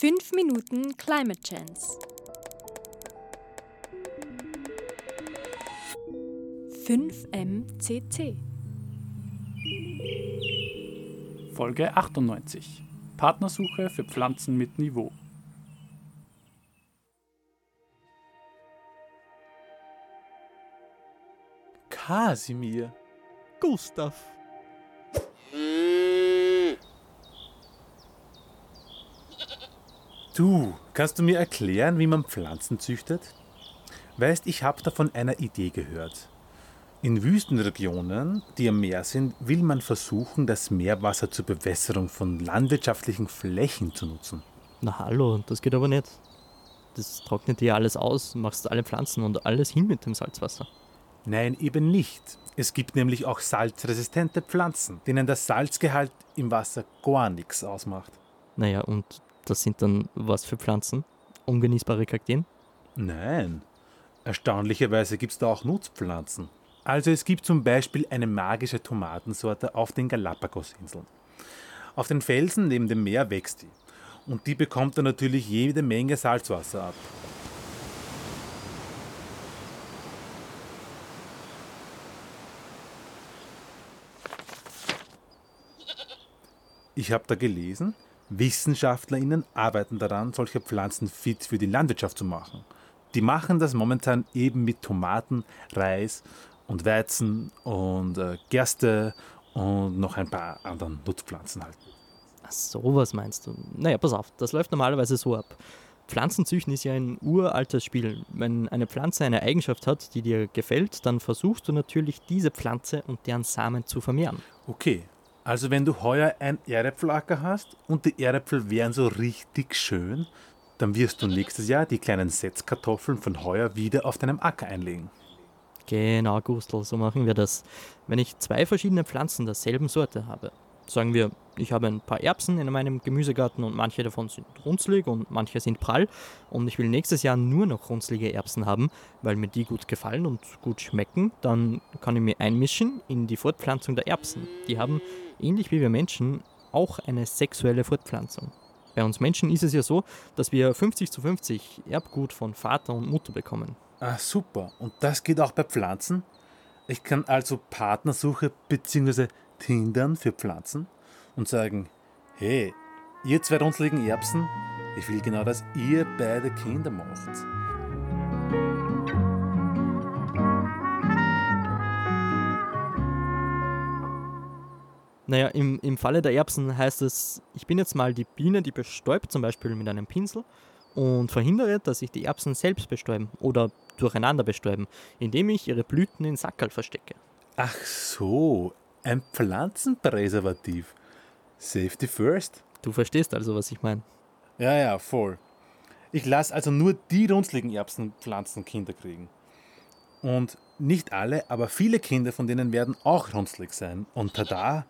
5 Minuten Climate Chance. 5MCC. Folge 98. Partnersuche für Pflanzen mit Niveau. Kasimir. Gustav. Du, kannst du mir erklären, wie man Pflanzen züchtet? Weißt, ich habe da von einer Idee gehört. In Wüstenregionen, die am Meer sind, will man versuchen, das Meerwasser zur Bewässerung von landwirtschaftlichen Flächen zu nutzen. Na hallo, das geht aber nicht. Das trocknet dir alles aus, machst alle Pflanzen und alles hin mit dem Salzwasser. Nein, eben nicht. Es gibt nämlich auch salzresistente Pflanzen, denen das Salzgehalt im Wasser gar nichts ausmacht. Naja, und das sind dann was für Pflanzen? Ungenießbare Kakteen? Nein. Erstaunlicherweise gibt es da auch Nutzpflanzen. Also es gibt zum Beispiel eine magische Tomatensorte auf den Galapagos-Inseln. Auf den Felsen neben dem Meer wächst die. Und die bekommt dann natürlich jede Menge Salzwasser ab. Ich habe da gelesen, WissenschaftlerInnen arbeiten daran, solche Pflanzen fit für die Landwirtschaft zu machen. Die machen das momentan eben mit Tomaten, Reis und Weizen und äh, Gerste und noch ein paar anderen Nutzpflanzen halt. Ach, sowas meinst du? Naja, pass auf, das läuft normalerweise so ab. Pflanzenzüchten ist ja ein uraltes Spiel. Wenn eine Pflanze eine Eigenschaft hat, die dir gefällt, dann versuchst du natürlich diese Pflanze und deren Samen zu vermehren. Okay, also wenn du heuer ein Erdäpfelacker hast und die Erdäpfel wären so richtig schön, dann wirst du nächstes Jahr die kleinen Setzkartoffeln von heuer wieder auf deinem Acker einlegen. Genau, Gustl, so machen wir das. Wenn ich zwei verschiedene Pflanzen derselben Sorte habe, sagen wir, ich habe ein paar Erbsen in meinem Gemüsegarten und manche davon sind runzlig und manche sind prall und ich will nächstes Jahr nur noch runzlige Erbsen haben, weil mir die gut gefallen und gut schmecken, dann kann ich mir einmischen in die Fortpflanzung der Erbsen. Die haben, ähnlich wie wir Menschen, auch eine sexuelle Fortpflanzung. Bei uns Menschen ist es ja so, dass wir 50 zu 50 Erbgut von Vater und Mutter bekommen. Ah, super. Und das geht auch bei Pflanzen? Ich kann also Partnersuche bzw. Tindern für Pflanzen und sagen, hey, ihr zwei runzligen Erbsen, ich will genau, dass ihr beide Kinder macht. Naja, im, im Falle der Erbsen heißt es, ich bin jetzt mal die Biene, die bestäubt, zum Beispiel mit einem Pinsel, und verhindere, dass sich die Erbsen selbst bestäuben oder durcheinander bestäuben, indem ich ihre Blüten in Sackerl verstecke. Ach so, ein Pflanzenpräservativ. Safety first. Du verstehst also, was ich meine. Ja, ja, voll. Ich lasse also nur die runzligen Erbsenpflanzen Kinder kriegen. Und nicht alle, aber viele Kinder von denen werden auch runzlig sein. Und tada,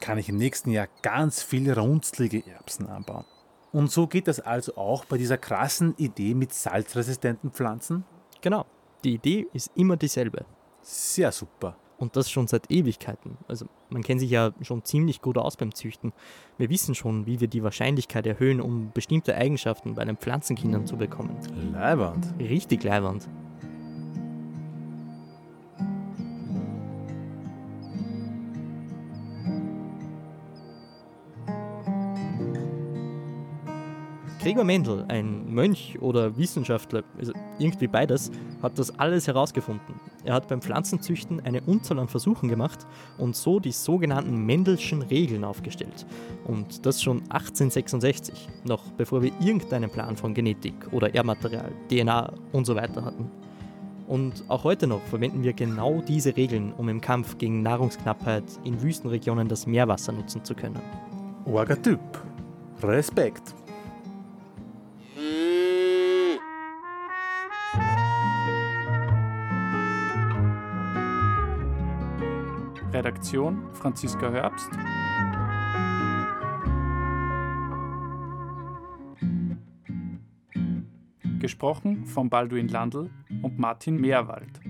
kann ich im nächsten Jahr ganz viele runzlige Erbsen anbauen. Und so geht das also auch bei dieser krassen Idee mit salzresistenten Pflanzen? Genau. Die Idee ist immer dieselbe. Sehr super. Und das schon seit Ewigkeiten. Also man kennt sich ja schon ziemlich gut aus beim Züchten. Wir wissen schon, wie wir die Wahrscheinlichkeit erhöhen, um bestimmte Eigenschaften bei den Pflanzenkindern zu bekommen. Leibernd. Richtig leibernd. Gregor Mendel, ein Mönch oder Wissenschaftler, also irgendwie beides, hat das alles herausgefunden. Er hat beim Pflanzenzüchten eine Unzahl an Versuchen gemacht und so die sogenannten Mendelschen Regeln aufgestellt. Und das schon 1866, noch bevor wir irgendeinen Plan von Genetik oder Erbmaterial, DNA und so weiter hatten. Und auch heute noch verwenden wir genau diese Regeln, um im Kampf gegen Nahrungsknappheit in Wüstenregionen das Meerwasser nutzen zu können. Orgatyp. Respekt. Redaktion Franziska Herbst. Gesprochen von Balduin Landl und Martin Meerwald.